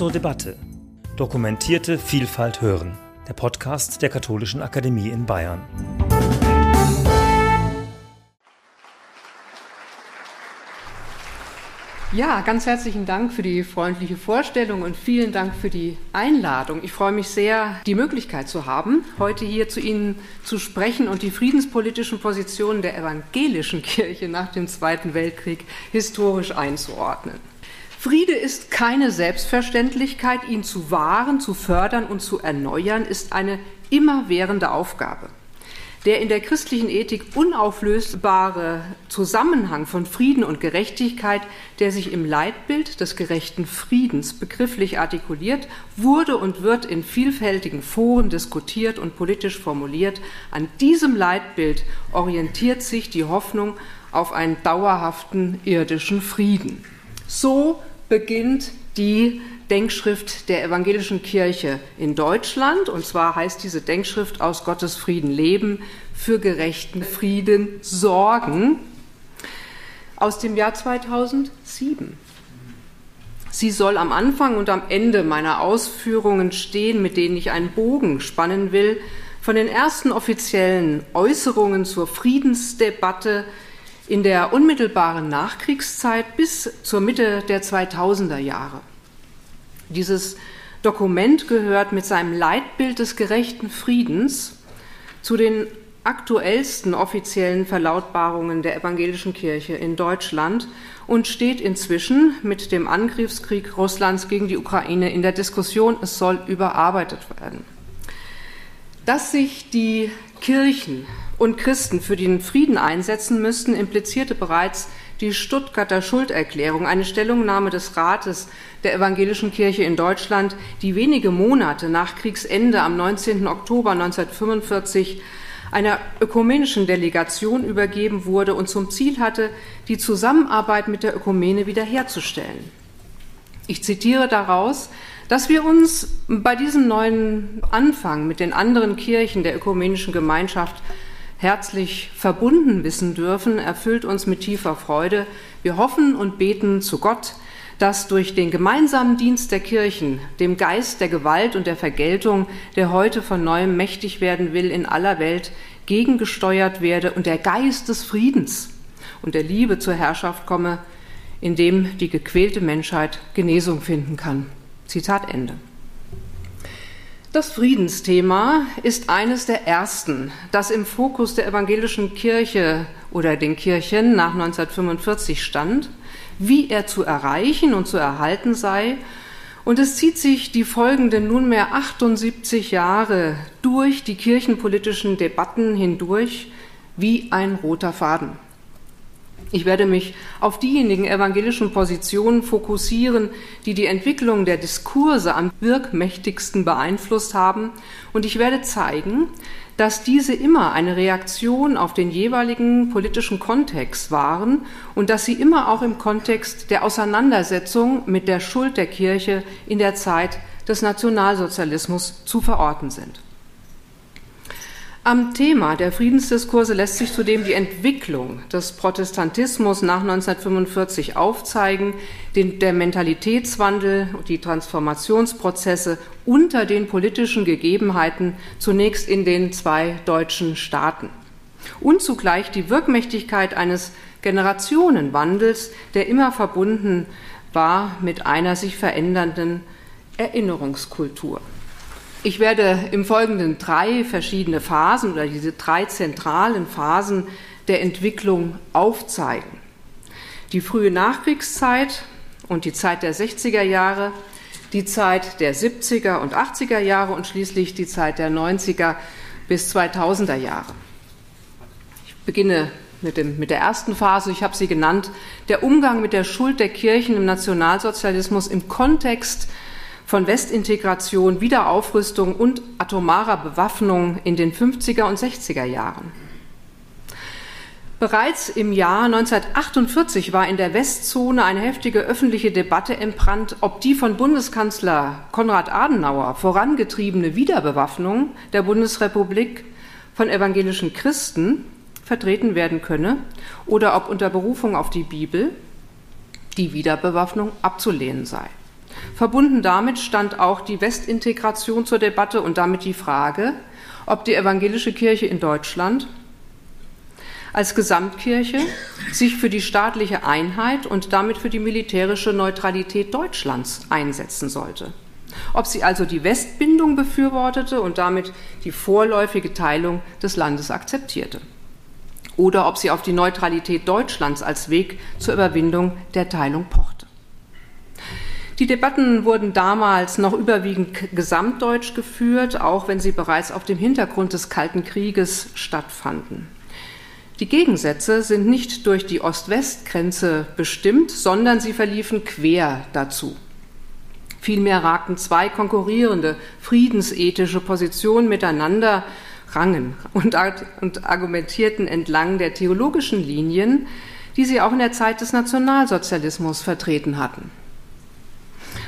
zur Debatte. Dokumentierte Vielfalt hören. Der Podcast der Katholischen Akademie in Bayern. Ja, ganz herzlichen Dank für die freundliche Vorstellung und vielen Dank für die Einladung. Ich freue mich sehr, die Möglichkeit zu haben, heute hier zu Ihnen zu sprechen und die friedenspolitischen Positionen der evangelischen Kirche nach dem Zweiten Weltkrieg historisch einzuordnen. Friede ist keine Selbstverständlichkeit, ihn zu wahren, zu fördern und zu erneuern, ist eine immerwährende Aufgabe der in der christlichen Ethik unauflösbare Zusammenhang von Frieden und Gerechtigkeit, der sich im Leitbild des gerechten Friedens begrifflich artikuliert, wurde und wird in vielfältigen Foren diskutiert und politisch formuliert. An diesem Leitbild orientiert sich die Hoffnung auf einen dauerhaften irdischen Frieden. So beginnt die Denkschrift der evangelischen Kirche in Deutschland. Und zwar heißt diese Denkschrift aus Gottes Frieden leben, für gerechten Frieden sorgen, aus dem Jahr 2007. Sie soll am Anfang und am Ende meiner Ausführungen stehen, mit denen ich einen Bogen spannen will, von den ersten offiziellen Äußerungen zur Friedensdebatte in der unmittelbaren Nachkriegszeit bis zur Mitte der 2000er Jahre. Dieses Dokument gehört mit seinem Leitbild des gerechten Friedens zu den aktuellsten offiziellen Verlautbarungen der evangelischen Kirche in Deutschland und steht inzwischen mit dem Angriffskrieg Russlands gegen die Ukraine in der Diskussion, es soll überarbeitet werden. Dass sich die Kirchen und Christen für den Frieden einsetzen müssten, implizierte bereits die Stuttgarter Schulderklärung, eine Stellungnahme des Rates der Evangelischen Kirche in Deutschland, die wenige Monate nach Kriegsende am 19. Oktober 1945 einer ökumenischen Delegation übergeben wurde und zum Ziel hatte, die Zusammenarbeit mit der Ökumene wiederherzustellen. Ich zitiere daraus, dass wir uns bei diesem neuen Anfang mit den anderen Kirchen der ökumenischen Gemeinschaft herzlich verbunden wissen dürfen, erfüllt uns mit tiefer Freude. Wir hoffen und beten zu Gott, dass durch den gemeinsamen Dienst der Kirchen, dem Geist der Gewalt und der Vergeltung, der heute von neuem mächtig werden will in aller Welt, gegengesteuert werde und der Geist des Friedens und der Liebe zur Herrschaft komme, in dem die gequälte Menschheit Genesung finden kann. Zitat Ende. Das Friedensthema ist eines der ersten, das im Fokus der evangelischen Kirche oder den Kirchen nach 1945 stand, wie er zu erreichen und zu erhalten sei. Und es zieht sich die folgenden nunmehr 78 Jahre durch die kirchenpolitischen Debatten hindurch wie ein roter Faden. Ich werde mich auf diejenigen evangelischen Positionen fokussieren, die die Entwicklung der Diskurse am wirkmächtigsten beeinflusst haben, und ich werde zeigen, dass diese immer eine Reaktion auf den jeweiligen politischen Kontext waren und dass sie immer auch im Kontext der Auseinandersetzung mit der Schuld der Kirche in der Zeit des Nationalsozialismus zu verorten sind. Am Thema der Friedensdiskurse lässt sich zudem die Entwicklung des Protestantismus nach 1945 aufzeigen, den, der Mentalitätswandel und die Transformationsprozesse unter den politischen Gegebenheiten zunächst in den zwei deutschen Staaten und zugleich die Wirkmächtigkeit eines Generationenwandels, der immer verbunden war mit einer sich verändernden Erinnerungskultur. Ich werde im Folgenden drei verschiedene Phasen oder diese drei zentralen Phasen der Entwicklung aufzeigen. Die frühe Nachkriegszeit und die Zeit der 60er Jahre, die Zeit der 70er und 80er Jahre und schließlich die Zeit der 90er bis 2000er Jahre. Ich beginne mit, dem, mit der ersten Phase, ich habe sie genannt, der Umgang mit der Schuld der Kirchen im Nationalsozialismus im Kontext von Westintegration, Wiederaufrüstung und atomarer Bewaffnung in den 50er und 60er Jahren. Bereits im Jahr 1948 war in der Westzone eine heftige öffentliche Debatte entbrannt, ob die von Bundeskanzler Konrad Adenauer vorangetriebene Wiederbewaffnung der Bundesrepublik von evangelischen Christen vertreten werden könne oder ob unter Berufung auf die Bibel die Wiederbewaffnung abzulehnen sei. Verbunden damit stand auch die Westintegration zur Debatte und damit die Frage, ob die evangelische Kirche in Deutschland als Gesamtkirche sich für die staatliche Einheit und damit für die militärische Neutralität Deutschlands einsetzen sollte. Ob sie also die Westbindung befürwortete und damit die vorläufige Teilung des Landes akzeptierte. Oder ob sie auf die Neutralität Deutschlands als Weg zur Überwindung der Teilung pochte. Die Debatten wurden damals noch überwiegend gesamtdeutsch geführt, auch wenn sie bereits auf dem Hintergrund des Kalten Krieges stattfanden. Die Gegensätze sind nicht durch die Ost-West-Grenze bestimmt, sondern sie verliefen quer dazu. Vielmehr ragten zwei konkurrierende friedensethische Positionen miteinander rangen und, und argumentierten entlang der theologischen Linien, die sie auch in der Zeit des Nationalsozialismus vertreten hatten.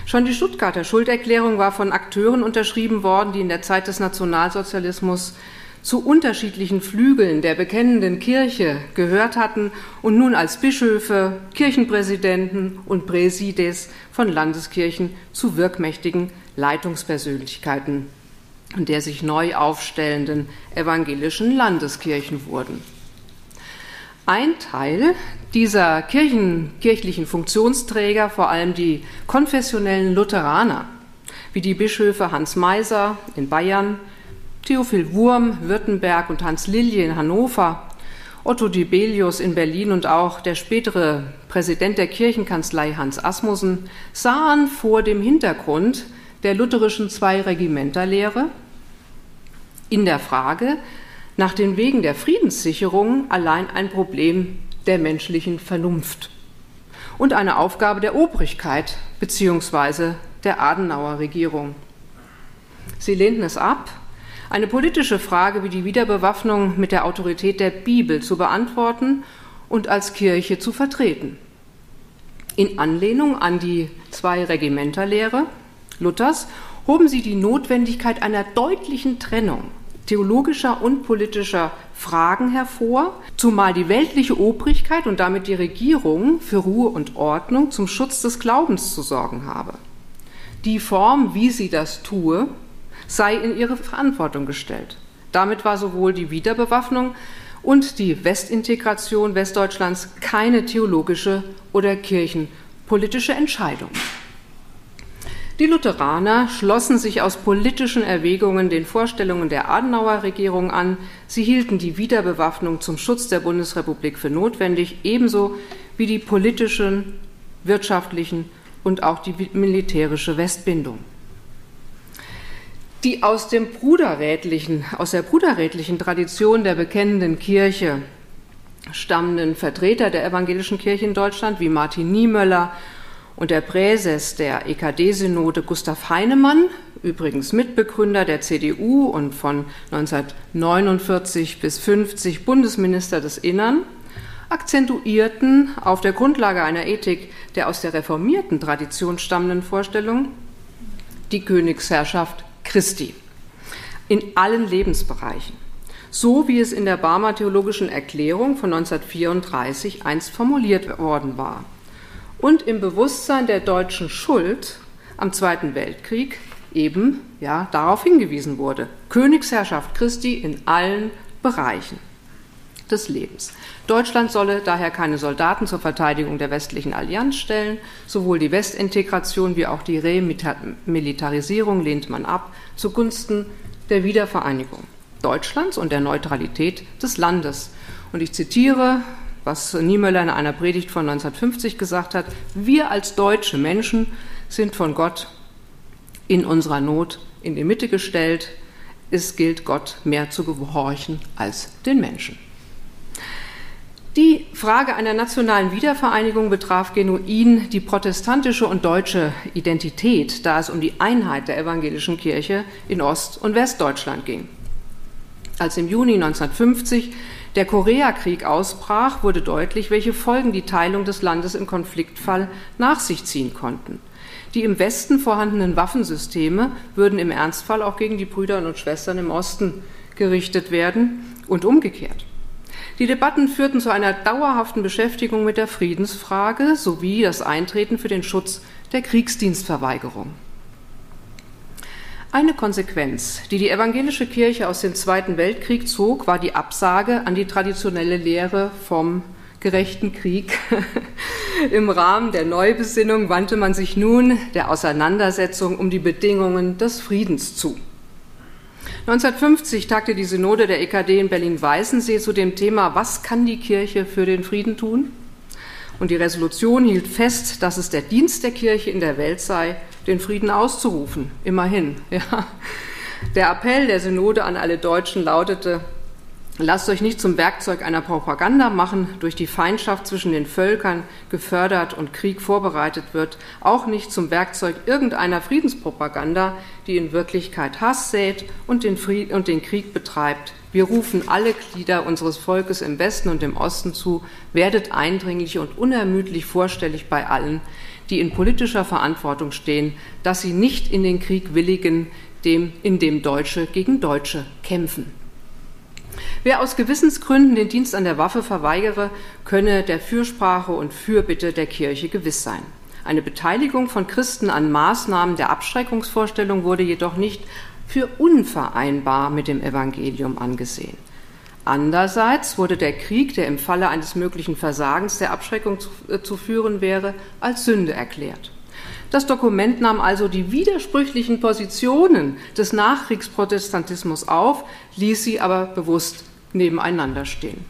Schon die Stuttgarter Schulderklärung war von Akteuren unterschrieben worden, die in der Zeit des Nationalsozialismus zu unterschiedlichen Flügeln der bekennenden Kirche gehört hatten und nun als Bischöfe, Kirchenpräsidenten und Präsides von Landeskirchen zu wirkmächtigen Leitungspersönlichkeiten der sich neu aufstellenden evangelischen Landeskirchen wurden. Ein Teil dieser Kirchen, kirchlichen Funktionsträger, vor allem die konfessionellen Lutheraner, wie die Bischöfe Hans Meiser in Bayern, Theophil Wurm, Württemberg und Hans Lilje in Hannover, Otto Dibelius in Berlin und auch der spätere Präsident der Kirchenkanzlei Hans Asmussen sahen vor dem Hintergrund der lutherischen Zwei-Regimenter-Lehre in der Frage nach den Wegen der Friedenssicherung allein ein Problem der menschlichen Vernunft und eine Aufgabe der Obrigkeit bzw. der Adenauer Regierung. Sie lehnten es ab, eine politische Frage wie die Wiederbewaffnung mit der Autorität der Bibel zu beantworten und als Kirche zu vertreten. In Anlehnung an die Zwei-Regimenterlehre Luthers hoben sie die Notwendigkeit einer deutlichen Trennung theologischer und politischer Fragen hervor, zumal die weltliche Obrigkeit und damit die Regierung für Ruhe und Ordnung zum Schutz des Glaubens zu sorgen habe. Die Form, wie sie das tue, sei in ihre Verantwortung gestellt. Damit war sowohl die Wiederbewaffnung und die Westintegration Westdeutschlands keine theologische oder kirchenpolitische Entscheidung. Die Lutheraner schlossen sich aus politischen Erwägungen den Vorstellungen der Adenauer Regierung an. Sie hielten die Wiederbewaffnung zum Schutz der Bundesrepublik für notwendig, ebenso wie die politischen, wirtschaftlichen und auch die militärische Westbindung die aus dem bruderrätlichen, aus der bruderrätlichen Tradition der bekennenden Kirche stammenden Vertreter der evangelischen Kirche in Deutschland wie Martin Niemöller und der Präses der EKD-Synode Gustav Heinemann, übrigens Mitbegründer der CDU und von 1949 bis 50 Bundesminister des Innern, akzentuierten auf der Grundlage einer Ethik der aus der reformierten Tradition stammenden Vorstellung die Königsherrschaft Christi in allen Lebensbereichen, so wie es in der Barmer Theologischen Erklärung von 1934 einst formuliert worden war und im Bewusstsein der deutschen Schuld am Zweiten Weltkrieg eben ja darauf hingewiesen wurde. Königsherrschaft Christi in allen Bereichen des Lebens. Deutschland solle daher keine Soldaten zur Verteidigung der westlichen Allianz stellen. Sowohl die Westintegration wie auch die Remilitarisierung lehnt man ab zugunsten der Wiedervereinigung Deutschlands und der Neutralität des Landes. Und ich zitiere, was Niemöller in einer Predigt von 1950 gesagt hat, wir als deutsche Menschen sind von Gott in unserer Not in die Mitte gestellt. Es gilt Gott mehr zu gehorchen als den Menschen. Die Frage einer nationalen Wiedervereinigung betraf genuin die protestantische und deutsche Identität, da es um die Einheit der evangelischen Kirche in Ost- und Westdeutschland ging. Als im Juni 1950 der Koreakrieg ausbrach, wurde deutlich, welche Folgen die Teilung des Landes im Konfliktfall nach sich ziehen konnten. Die im Westen vorhandenen Waffensysteme würden im Ernstfall auch gegen die Brüder und Schwestern im Osten gerichtet werden und umgekehrt. Die Debatten führten zu einer dauerhaften Beschäftigung mit der Friedensfrage sowie das Eintreten für den Schutz der Kriegsdienstverweigerung. Eine Konsequenz, die die evangelische Kirche aus dem Zweiten Weltkrieg zog, war die Absage an die traditionelle Lehre vom gerechten Krieg. Im Rahmen der Neubesinnung wandte man sich nun der Auseinandersetzung um die Bedingungen des Friedens zu. 1950 tagte die Synode der EKD in Berlin-Weißensee zu dem Thema Was kann die Kirche für den Frieden tun? Und die Resolution hielt fest, dass es der Dienst der Kirche in der Welt sei, den Frieden auszurufen. Immerhin. Ja. Der Appell der Synode an alle Deutschen lautete, Lasst euch nicht zum Werkzeug einer Propaganda machen, durch die Feindschaft zwischen den Völkern gefördert und Krieg vorbereitet wird, auch nicht zum Werkzeug irgendeiner Friedenspropaganda, die in Wirklichkeit Hass sät und den, Fried und den Krieg betreibt. Wir rufen alle Glieder unseres Volkes im Westen und im Osten zu, werdet eindringlich und unermüdlich vorstellig bei allen, die in politischer Verantwortung stehen, dass sie nicht in den Krieg willigen, dem, in dem Deutsche gegen Deutsche kämpfen. Wer aus Gewissensgründen den Dienst an der Waffe verweigere, könne der Fürsprache und Fürbitte der Kirche gewiss sein. Eine Beteiligung von Christen an Maßnahmen der Abschreckungsvorstellung wurde jedoch nicht für unvereinbar mit dem Evangelium angesehen. Andererseits wurde der Krieg, der im Falle eines möglichen Versagens der Abschreckung zu, äh, zu führen wäre, als Sünde erklärt. Das Dokument nahm also die widersprüchlichen Positionen des Nachkriegsprotestantismus auf, ließ sie aber bewusst nebeneinander stehen.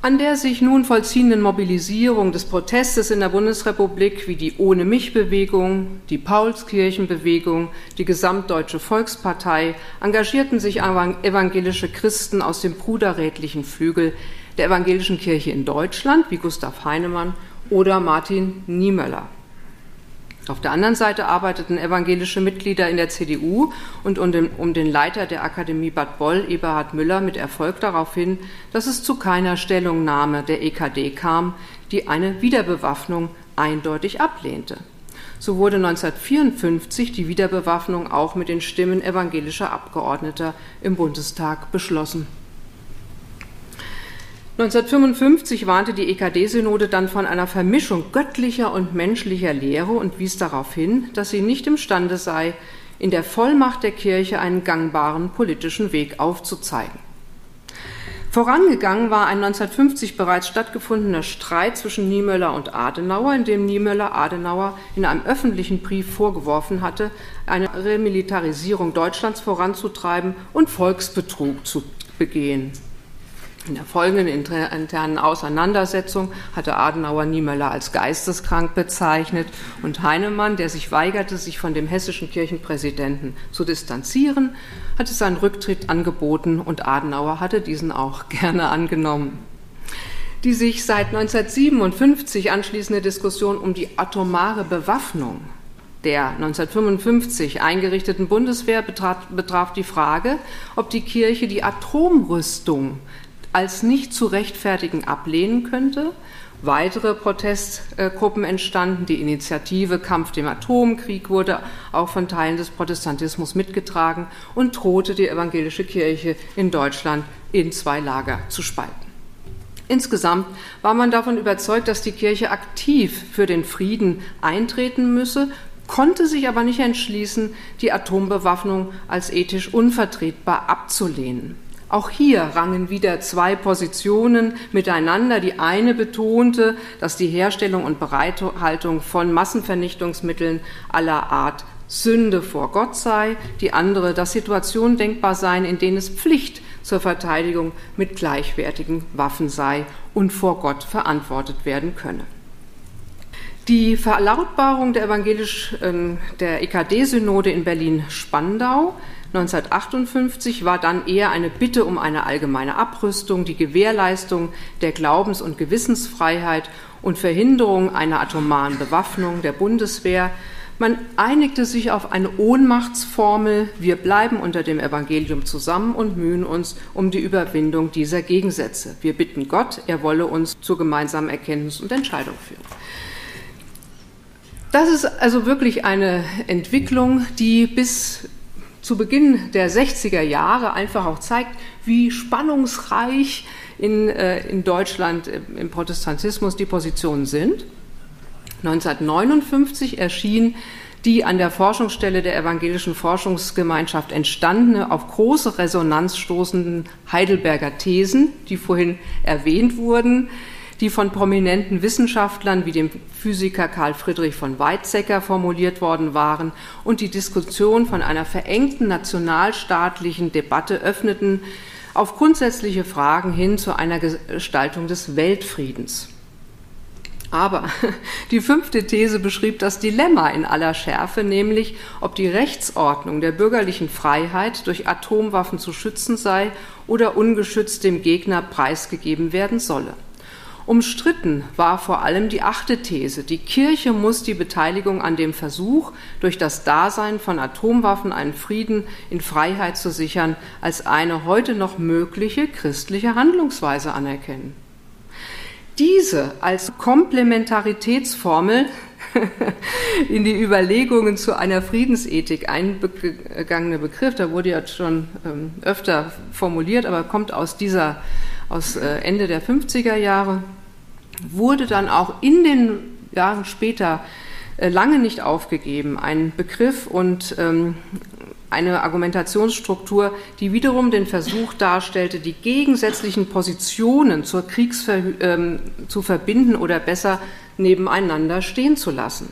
An der sich nun vollziehenden Mobilisierung des Protestes in der Bundesrepublik wie die Ohne mich Bewegung, die Paulskirchenbewegung, die Gesamtdeutsche Volkspartei engagierten sich evangelische Christen aus dem bruderrätlichen Flügel der evangelischen Kirche in Deutschland wie Gustav Heinemann oder Martin Niemöller. Auf der anderen Seite arbeiteten evangelische Mitglieder in der CDU und um den, um den, Leiter der Akademie Bad Boll, Eberhard Müller, mit Erfolg darauf hin, dass es zu keiner Stellungnahme der EKD kam, die eine Wiederbewaffnung eindeutig ablehnte. So wurde 1954 die Wiederbewaffnung auch mit den Stimmen evangelischer Abgeordneter im Bundestag beschlossen. 1955 warnte die EKD-Synode dann von einer Vermischung göttlicher und menschlicher Lehre und wies darauf hin, dass sie nicht imstande sei, in der Vollmacht der Kirche einen gangbaren politischen Weg aufzuzeigen. Vorangegangen war ein 1950 bereits stattgefundener Streit zwischen Niemöller und Adenauer, in dem Niemöller Adenauer in einem öffentlichen Brief vorgeworfen hatte, eine Remilitarisierung Deutschlands voranzutreiben und Volksbetrug zu begehen. In der folgenden internen Auseinandersetzung hatte Adenauer Niemöller als geisteskrank bezeichnet und Heinemann, der sich weigerte, sich von dem hessischen Kirchenpräsidenten zu distanzieren, hatte seinen Rücktritt angeboten und Adenauer hatte diesen auch gerne angenommen. Die sich seit 1957 anschließende Diskussion um die atomare Bewaffnung der 1955 eingerichteten Bundeswehr betraf, betraf die Frage, ob die Kirche die Atomrüstung als nicht zu rechtfertigen ablehnen könnte. Weitere Protestgruppen entstanden. Die Initiative Kampf dem Atomkrieg wurde auch von Teilen des Protestantismus mitgetragen und drohte die evangelische Kirche in Deutschland in zwei Lager zu spalten. Insgesamt war man davon überzeugt, dass die Kirche aktiv für den Frieden eintreten müsse, konnte sich aber nicht entschließen, die Atombewaffnung als ethisch unvertretbar abzulehnen. Auch hier rangen wieder zwei Positionen miteinander. Die eine betonte, dass die Herstellung und Bereithaltung von Massenvernichtungsmitteln aller Art Sünde vor Gott sei, die andere, dass Situationen denkbar seien, in denen es Pflicht zur Verteidigung mit gleichwertigen Waffen sei und vor Gott verantwortet werden könne. Die Verlautbarung der evangelisch ähm, der EKD-Synode in Berlin-Spandau 1958 war dann eher eine Bitte um eine allgemeine Abrüstung, die Gewährleistung der Glaubens- und Gewissensfreiheit und Verhinderung einer atomaren Bewaffnung der Bundeswehr. Man einigte sich auf eine Ohnmachtsformel, wir bleiben unter dem Evangelium zusammen und mühen uns um die Überwindung dieser Gegensätze. Wir bitten Gott, er wolle uns zur gemeinsamen Erkenntnis und Entscheidung führen. Das ist also wirklich eine Entwicklung, die bis zu Beginn der 60er Jahre einfach auch zeigt, wie spannungsreich in, äh, in Deutschland im Protestantismus die Positionen sind. 1959 erschien die an der Forschungsstelle der Evangelischen Forschungsgemeinschaft entstandene, auf große Resonanz stoßenden Heidelberger Thesen, die vorhin erwähnt wurden, die von prominenten Wissenschaftlern wie dem Physiker Karl Friedrich von Weizsäcker formuliert worden waren und die Diskussion von einer verengten nationalstaatlichen Debatte öffneten, auf grundsätzliche Fragen hin zu einer Gestaltung des Weltfriedens. Aber die fünfte These beschrieb das Dilemma in aller Schärfe, nämlich ob die Rechtsordnung der bürgerlichen Freiheit durch Atomwaffen zu schützen sei oder ungeschützt dem Gegner preisgegeben werden solle. Umstritten war vor allem die achte These. Die Kirche muss die Beteiligung an dem Versuch, durch das Dasein von Atomwaffen einen Frieden in Freiheit zu sichern, als eine heute noch mögliche christliche Handlungsweise anerkennen. Diese als Komplementaritätsformel in die Überlegungen zu einer Friedensethik eingegangene Begriff, da wurde ja schon ähm, öfter formuliert, aber kommt aus dieser aus äh, Ende der 50er Jahre, wurde dann auch in den Jahren später äh, lange nicht aufgegeben. Ein Begriff und ähm, eine Argumentationsstruktur, die wiederum den Versuch darstellte, die gegensätzlichen Positionen zur Kriegsver ähm, zu verbinden oder besser nebeneinander stehen zu lassen.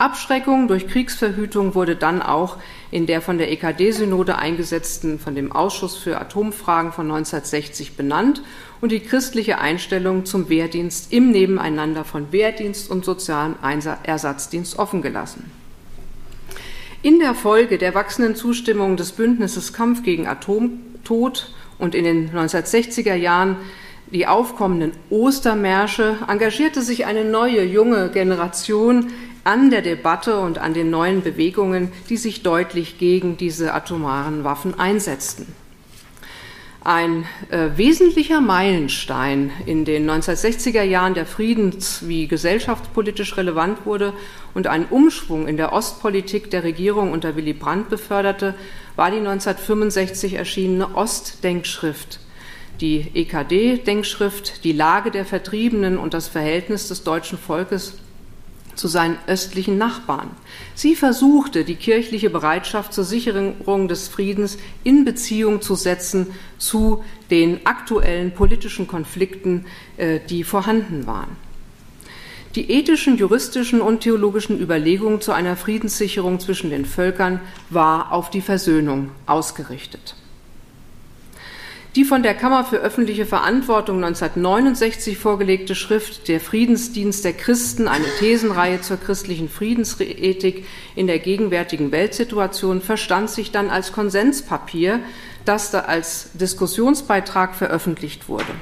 Abschreckung durch Kriegsverhütung wurde dann auch in der von der EKD-Synode eingesetzten, von dem Ausschuss für Atomfragen von 1960 benannt und die christliche Einstellung zum Wehrdienst im Nebeneinander von Wehrdienst und sozialem Ersatzdienst offengelassen. In der Folge der wachsenden Zustimmung des Bündnisses Kampf gegen Atomtod und in den 1960er Jahren die aufkommenden Ostermärsche engagierte sich eine neue junge Generation an der Debatte und an den neuen Bewegungen, die sich deutlich gegen diese atomaren Waffen einsetzten. Ein äh, wesentlicher Meilenstein in den 1960er Jahren, der Friedens- wie gesellschaftspolitisch relevant wurde und einen Umschwung in der Ostpolitik der Regierung unter Willy Brandt beförderte, war die 1965 erschienene Ostdenkschrift, die EKD-Denkschrift, die Lage der Vertriebenen und das Verhältnis des deutschen Volkes zu seinen östlichen Nachbarn. Sie versuchte, die kirchliche Bereitschaft zur Sicherung des Friedens in Beziehung zu setzen zu den aktuellen politischen Konflikten, äh, die vorhanden waren. Die ethischen, juristischen und theologischen Überlegungen zu einer Friedenssicherung zwischen den Völkern war auf die Versöhnung ausgerichtet. Die von der Kammer für öffentliche Verantwortung 1969 vorgelegte Schrift Der Friedensdienst der Christen, eine Thesenreihe zur christlichen Friedensethik in der gegenwärtigen Weltsituation, verstand sich dann als Konsenspapier, das da als Diskussionsbeitrag veröffentlicht wurde.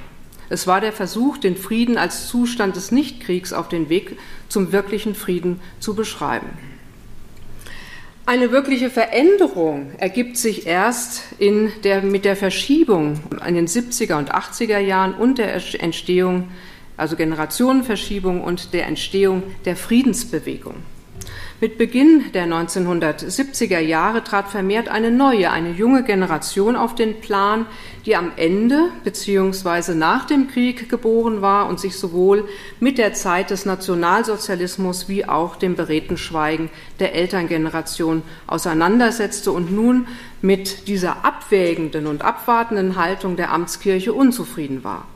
Es war der Versuch, den Frieden als Zustand des Nichtkriegs auf den Weg zum wirklichen Frieden zu beschreiben. Eine wirkliche Veränderung ergibt sich erst in der, mit der Verschiebung in den 70er und 80er Jahren und der Entstehung, also Generationenverschiebung und der Entstehung der Friedensbewegung. Mit Beginn der 1970er Jahre trat vermehrt eine neue, eine junge Generation auf den Plan, die am Ende bzw. nach dem Krieg geboren war und sich sowohl mit der Zeit des Nationalsozialismus wie auch dem beredten Schweigen der Elterngeneration auseinandersetzte und nun mit dieser abwägenden und abwartenden Haltung der Amtskirche unzufrieden war.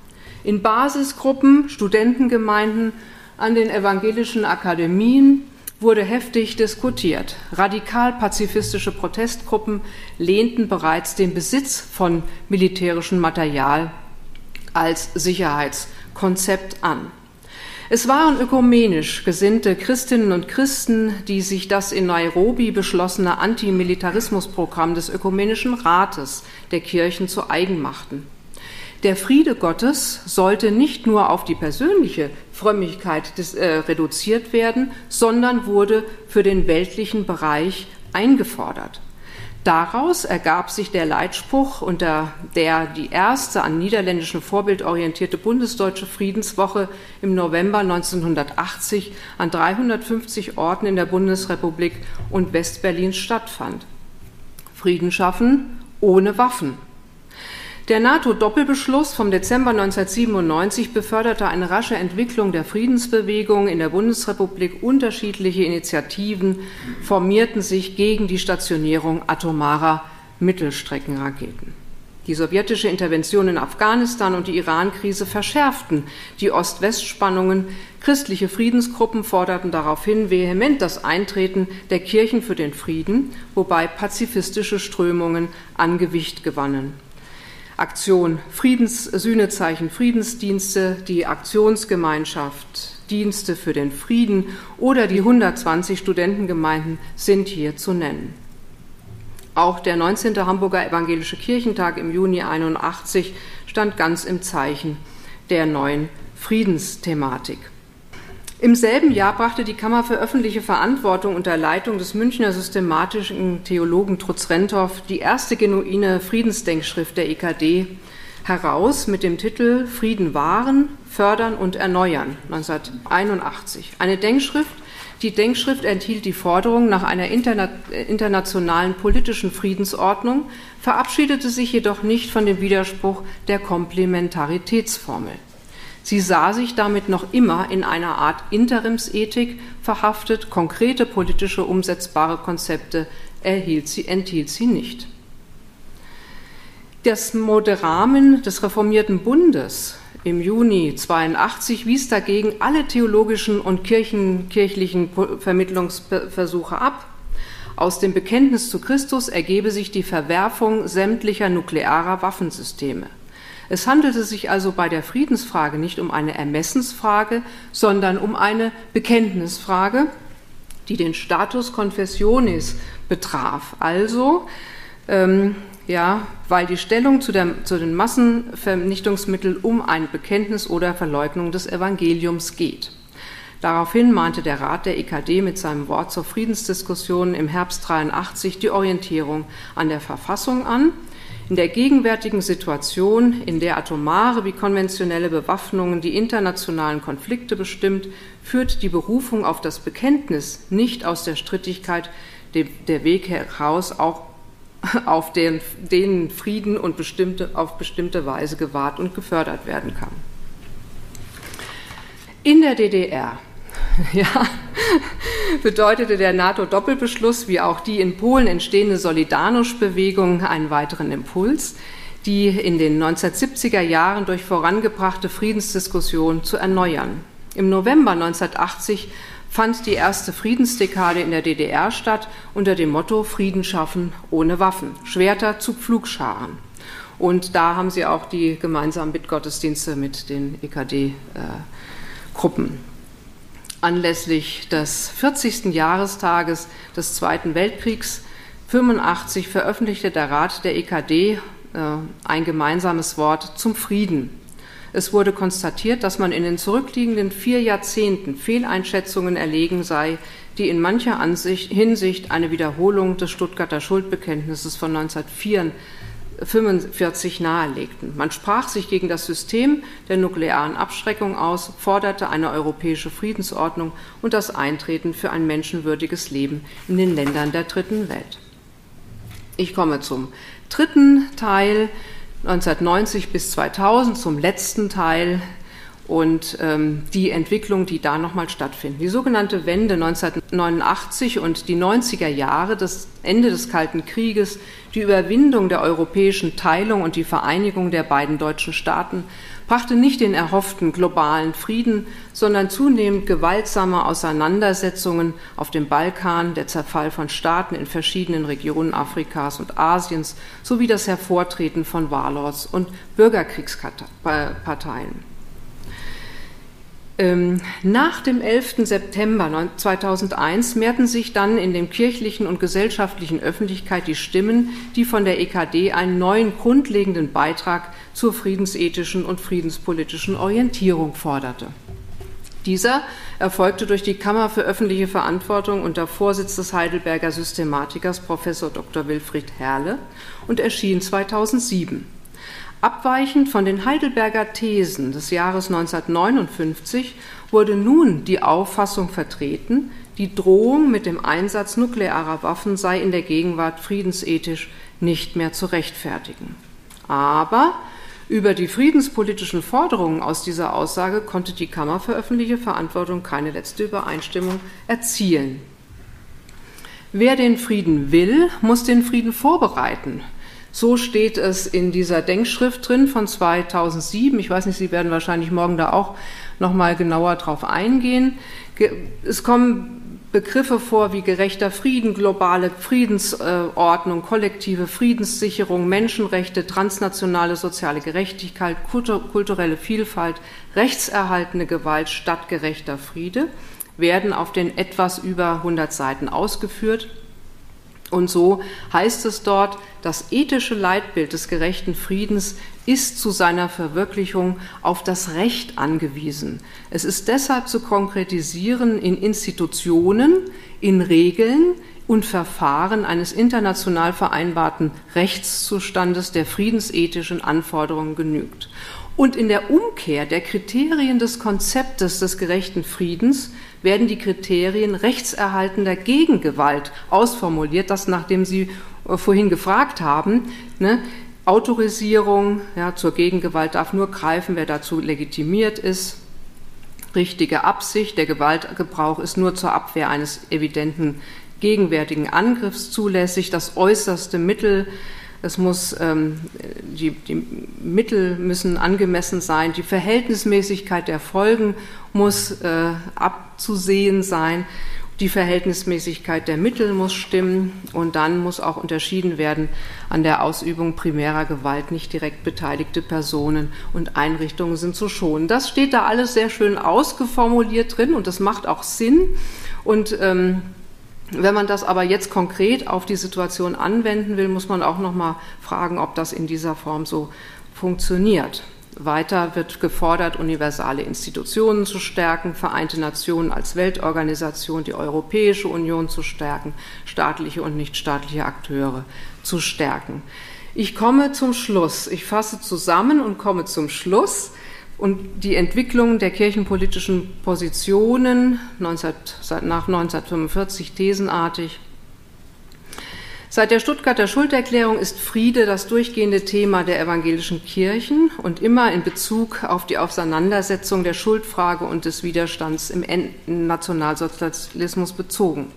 In Basisgruppen, Studentengemeinden, an den evangelischen Akademien, wurde heftig diskutiert. Radikal-pazifistische Protestgruppen lehnten bereits den Besitz von militärischem Material als Sicherheitskonzept an. Es waren ökumenisch gesinnte Christinnen und Christen, die sich das in Nairobi beschlossene Antimilitarismusprogramm des Ökumenischen Rates der Kirchen zu eigen machten. Der Friede Gottes sollte nicht nur auf die persönliche Frömmigkeit des, äh, reduziert werden, sondern wurde für den weltlichen Bereich eingefordert. Daraus ergab sich der Leitspruch, unter der die erste an niederländischem Vorbild orientierte bundesdeutsche Friedenswoche im November 1980 an 350 Orten in der Bundesrepublik und Westberlin stattfand. Frieden schaffen ohne Waffen. Der NATO-Doppelbeschluss vom Dezember 1997 beförderte eine rasche Entwicklung der Friedensbewegung in der Bundesrepublik. Unterschiedliche Initiativen formierten sich gegen die Stationierung atomarer Mittelstreckenraketen. Die sowjetische Intervention in Afghanistan und die Iran-Krise verschärften die Ost-West-Spannungen. Christliche Friedensgruppen forderten daraufhin vehement das Eintreten der Kirchen für den Frieden, wobei pazifistische Strömungen an Gewicht gewannen. Aktion Friedens, Sühnezeichen Friedensdienste, die Aktionsgemeinschaft Dienste für den Frieden oder die 120 Studentengemeinden sind hier zu nennen. Auch der 19. Hamburger Evangelische Kirchentag im Juni 81 stand ganz im Zeichen der neuen Friedensthematik. Im selben Jahr brachte die Kammer für öffentliche Verantwortung unter Leitung des Münchner systematischen Theologen Trutz Renthoff die erste genuine Friedensdenkschrift der EKD heraus mit dem Titel Frieden wahren, fördern und erneuern 1981. Eine Denkschrift, die Denkschrift enthielt die Forderung nach einer interna internationalen politischen Friedensordnung, verabschiedete sich jedoch nicht von dem Widerspruch der Komplementaritätsformel. Sie sah sich damit noch immer in einer Art Interimsethik verhaftet, konkrete politische umsetzbare Konzepte erhielt sie, enthielt sie nicht. Das Moderamen des Reformierten Bundes im Juni 82 wies dagegen alle theologischen und kirchen, kirchlichen Vermittlungsversuche ab. Aus dem Bekenntnis zu Christus ergebe sich die Verwerfung sämtlicher nuklearer Waffensysteme. Es handelte sich also bei der Friedensfrage nicht um eine Ermessensfrage, sondern um eine Bekenntnisfrage, die den Status Confessionis betraf. Also, ähm, ja, weil die Stellung zu, der, zu den Massenvernichtungsmitteln um ein Bekenntnis oder Verleugnung des Evangeliums geht. Daraufhin mahnte der Rat der EKD mit seinem Wort zur Friedensdiskussion im Herbst 83 die Orientierung an der Verfassung an in der gegenwärtigen Situation, in der atomare wie konventionelle Bewaffnungen die internationalen Konflikte bestimmt, führt die Berufung auf das Bekenntnis nicht aus der Strittigkeit der Weg heraus, auch auf den, denen Frieden und bestimmte, auf bestimmte Weise gewahrt und gefördert werden kann. In der DDR ja, bedeutete der NATO-Doppelbeschluss wie auch die in Polen entstehende Solidarność-Bewegung einen weiteren Impuls, die in den 1970er Jahren durch vorangebrachte Friedensdiskussion zu erneuern. Im November 1980 fand die erste Friedensdekade in der DDR statt unter dem Motto Frieden schaffen ohne Waffen, Schwerter zu Pflugscharen. Und da haben sie auch die gemeinsamen Bittgottesdienste mit den EKD-Gruppen. Anlässlich des 40. Jahrestages des Zweiten Weltkriegs 85 veröffentlichte der Rat der EKD äh, ein gemeinsames Wort zum Frieden. Es wurde konstatiert, dass man in den zurückliegenden vier Jahrzehnten Fehleinschätzungen erlegen sei, die in mancher Ansicht, Hinsicht eine Wiederholung des Stuttgarter Schuldbekenntnisses von 1904 45 nahelegten. Man sprach sich gegen das System der nuklearen Abschreckung aus, forderte eine europäische Friedensordnung und das Eintreten für ein menschenwürdiges Leben in den Ländern der dritten Welt. Ich komme zum dritten Teil 1990 bis 2000, zum letzten Teil und ähm, die Entwicklung, die da nochmal stattfinden. Die sogenannte Wende 1989 und die 90er Jahre, das Ende des Kalten Krieges, die Überwindung der europäischen Teilung und die Vereinigung der beiden deutschen Staaten brachte nicht den erhofften globalen Frieden, sondern zunehmend gewaltsame Auseinandersetzungen auf dem Balkan, der Zerfall von Staaten in verschiedenen Regionen Afrikas und Asiens sowie das Hervortreten von Warlords und Bürgerkriegsparteien. Ähm, nach dem 11. September 2001 mehrten sich dann in der kirchlichen und gesellschaftlichen Öffentlichkeit die Stimmen, die von der EKD einen neuen grundlegenden Beitrag zur friedensethischen und friedenspolitischen Orientierung forderte. Dieser erfolgte durch die Kammer für öffentliche Verantwortung unter Vorsitz des Heidelberger Systematikers Prof. Dr. Wilfried Herle und erschien 2007. Abweichend von den Heidelberger Thesen des Jahres 1959 wurde nun die Auffassung vertreten, die Drohung mit dem Einsatz nuklearer Waffen sei in der Gegenwart friedensethisch nicht mehr zu rechtfertigen. Aber über die friedenspolitischen Forderungen aus dieser Aussage konnte die Kammer für öffentliche Verantwortung keine letzte Übereinstimmung erzielen. Wer den Frieden will, muss den Frieden vorbereiten. So steht es in dieser Denkschrift drin von 2007. Ich weiß nicht, Sie werden wahrscheinlich morgen da auch noch mal genauer drauf eingehen. Es kommen Begriffe vor wie gerechter Frieden, globale Friedensordnung, kollektive Friedenssicherung, Menschenrechte, transnationale soziale Gerechtigkeit, kulturelle Vielfalt, rechtserhaltende Gewalt statt gerechter Friede werden auf den etwas über 100 Seiten ausgeführt. Und so heißt es dort, das ethische Leitbild des gerechten Friedens ist zu seiner Verwirklichung auf das Recht angewiesen. Es ist deshalb zu konkretisieren in Institutionen, in Regeln und Verfahren eines international vereinbarten Rechtszustandes, der friedensethischen Anforderungen genügt. Und in der Umkehr der Kriterien des Konzeptes des gerechten Friedens werden die Kriterien rechtserhaltender Gegengewalt ausformuliert, das nachdem Sie äh, vorhin gefragt haben. Ne, Autorisierung ja, zur Gegengewalt darf nur greifen, wer dazu legitimiert ist. Richtige Absicht, der Gewaltgebrauch ist nur zur Abwehr eines evidenten gegenwärtigen Angriffs zulässig. Das äußerste Mittel es muss, ähm, die, die, Mittel müssen angemessen sein, die Verhältnismäßigkeit der Folgen muss äh, abzusehen sein, die Verhältnismäßigkeit der Mittel muss stimmen und dann muss auch unterschieden werden an der Ausübung primärer Gewalt. Nicht direkt beteiligte Personen und Einrichtungen sind zu schonen. Das steht da alles sehr schön ausgeformuliert drin und das macht auch Sinn. Und ähm, wenn man das aber jetzt konkret auf die Situation anwenden will, muss man auch noch mal fragen, ob das in dieser Form so funktioniert. Weiter wird gefordert, universale Institutionen zu stärken, Vereinte Nationen als Weltorganisation, die Europäische Union zu stärken, staatliche und nichtstaatliche Akteure zu stärken. Ich komme zum Schluss. Ich fasse zusammen und komme zum Schluss und die Entwicklung der kirchenpolitischen Positionen 19, nach 1945 thesenartig. Seit der Stuttgarter Schulderklärung ist Friede das durchgehende Thema der evangelischen Kirchen und immer in Bezug auf die Auseinandersetzung der Schuldfrage und des Widerstands im Nationalsozialismus bezogen.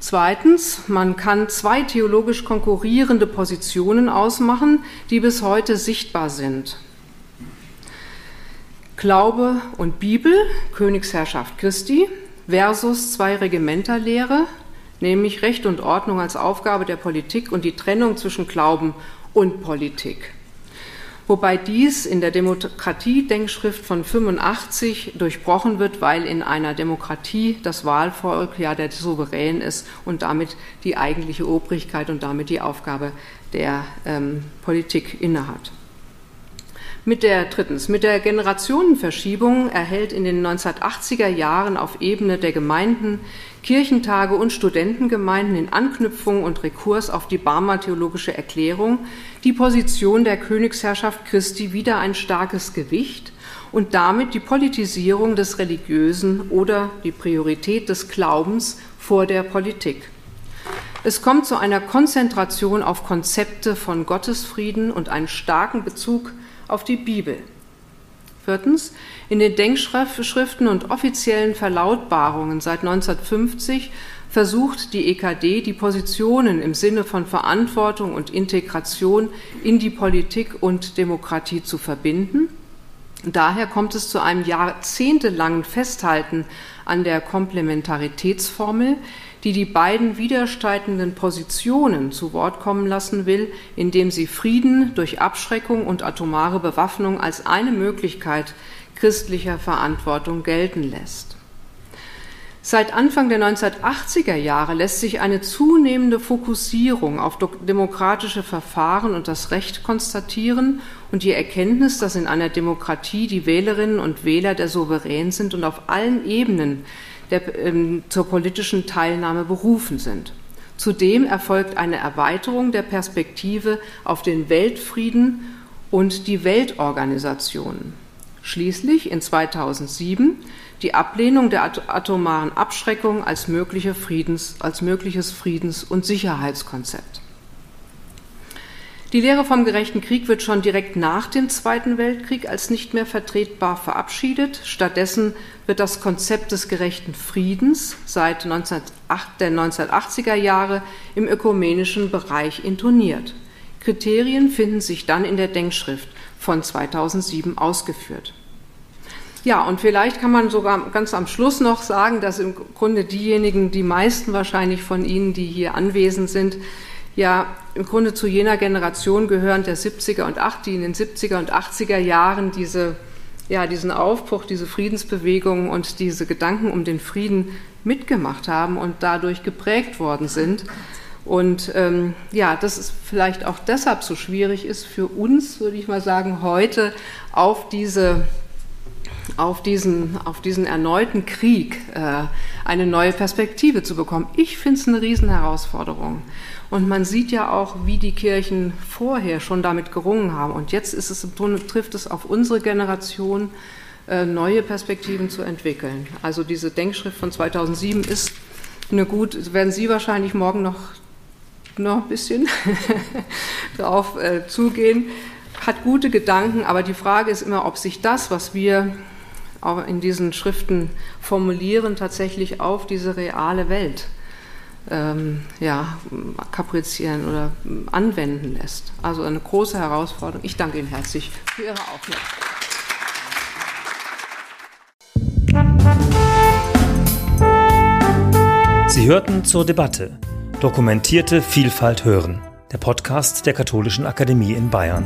Zweitens, man kann zwei theologisch konkurrierende Positionen ausmachen, die bis heute sichtbar sind. Glaube und Bibel, Königsherrschaft Christi, versus zwei Regimenterlehre, nämlich Recht und Ordnung als Aufgabe der Politik und die Trennung zwischen Glauben und Politik. Wobei dies in der Demokratie-Denkschrift von 85 durchbrochen wird, weil in einer Demokratie das Wahlvolk ja der Souverän ist und damit die eigentliche Obrigkeit und damit die Aufgabe der ähm, Politik innehat. Mit der drittens, mit der Generationenverschiebung erhält in den 1980er Jahren auf Ebene der Gemeinden, Kirchentage und Studentengemeinden in Anknüpfung und Rekurs auf die Barmer theologische Erklärung die Position der Königsherrschaft Christi wieder ein starkes Gewicht und damit die Politisierung des Religiösen oder die Priorität des Glaubens vor der Politik. Es kommt zu einer Konzentration auf Konzepte von Gottesfrieden und einen starken Bezug auf die Bibel. Viertens, in den Denkschriften und offiziellen Verlautbarungen seit 1950 versucht die EKD, die Positionen im Sinne von Verantwortung und Integration in die Politik und Demokratie zu verbinden. Daher kommt es zu einem jahrzehntelangen Festhalten an der Komplementaritätsformel, die die beiden widerstreitenden Positionen zu Wort kommen lassen will, indem sie Frieden durch Abschreckung und atomare Bewaffnung als eine Möglichkeit christlicher Verantwortung gelten lässt. Seit Anfang der 1980er Jahre lässt sich eine zunehmende Fokussierung auf demokratische Verfahren und das Recht konstatieren und die Erkenntnis, dass in einer Demokratie die Wählerinnen und Wähler der Souverän sind und auf allen Ebenen der, ähm, zur politischen Teilnahme berufen sind. Zudem erfolgt eine Erweiterung der Perspektive auf den Weltfrieden und die Weltorganisation. Schließlich in 2007 die Ablehnung der atomaren Abschreckung als, mögliche Friedens, als mögliches Friedens- und Sicherheitskonzept. Die Lehre vom gerechten Krieg wird schon direkt nach dem Zweiten Weltkrieg als nicht mehr vertretbar verabschiedet. Stattdessen wird das Konzept des gerechten Friedens seit 1908, der 1980er Jahre im ökumenischen Bereich intoniert. Kriterien finden sich dann in der Denkschrift von 2007 ausgeführt. Ja, und vielleicht kann man sogar ganz am Schluss noch sagen, dass im Grunde diejenigen, die meisten wahrscheinlich von Ihnen, die hier anwesend sind, ja im Grunde zu jener Generation gehören der 70er und 80, die in den 70er und 80er Jahren diese, ja, diesen Aufbruch, diese Friedensbewegung und diese Gedanken um den Frieden mitgemacht haben und dadurch geprägt worden sind. Und ähm, ja, dass es vielleicht auch deshalb so schwierig ist für uns, würde ich mal sagen, heute auf diese auf diesen, auf diesen erneuten Krieg äh, eine neue Perspektive zu bekommen. Ich finde es eine Riesenherausforderung. Und man sieht ja auch, wie die Kirchen vorher schon damit gerungen haben. Und jetzt ist es im Grunde, trifft es auf unsere Generation, äh, neue Perspektiven zu entwickeln. Also diese Denkschrift von 2007 ist eine gut, werden Sie wahrscheinlich morgen noch, noch ein bisschen drauf äh, zugehen, hat gute Gedanken, aber die Frage ist immer, ob sich das, was wir auch in diesen Schriften formulieren, tatsächlich auf diese reale Welt ähm, ja, kaprizieren oder anwenden lässt. Also eine große Herausforderung. Ich danke Ihnen herzlich für Ihre Aufmerksamkeit. Sie hörten zur Debatte Dokumentierte Vielfalt hören, der Podcast der Katholischen Akademie in Bayern.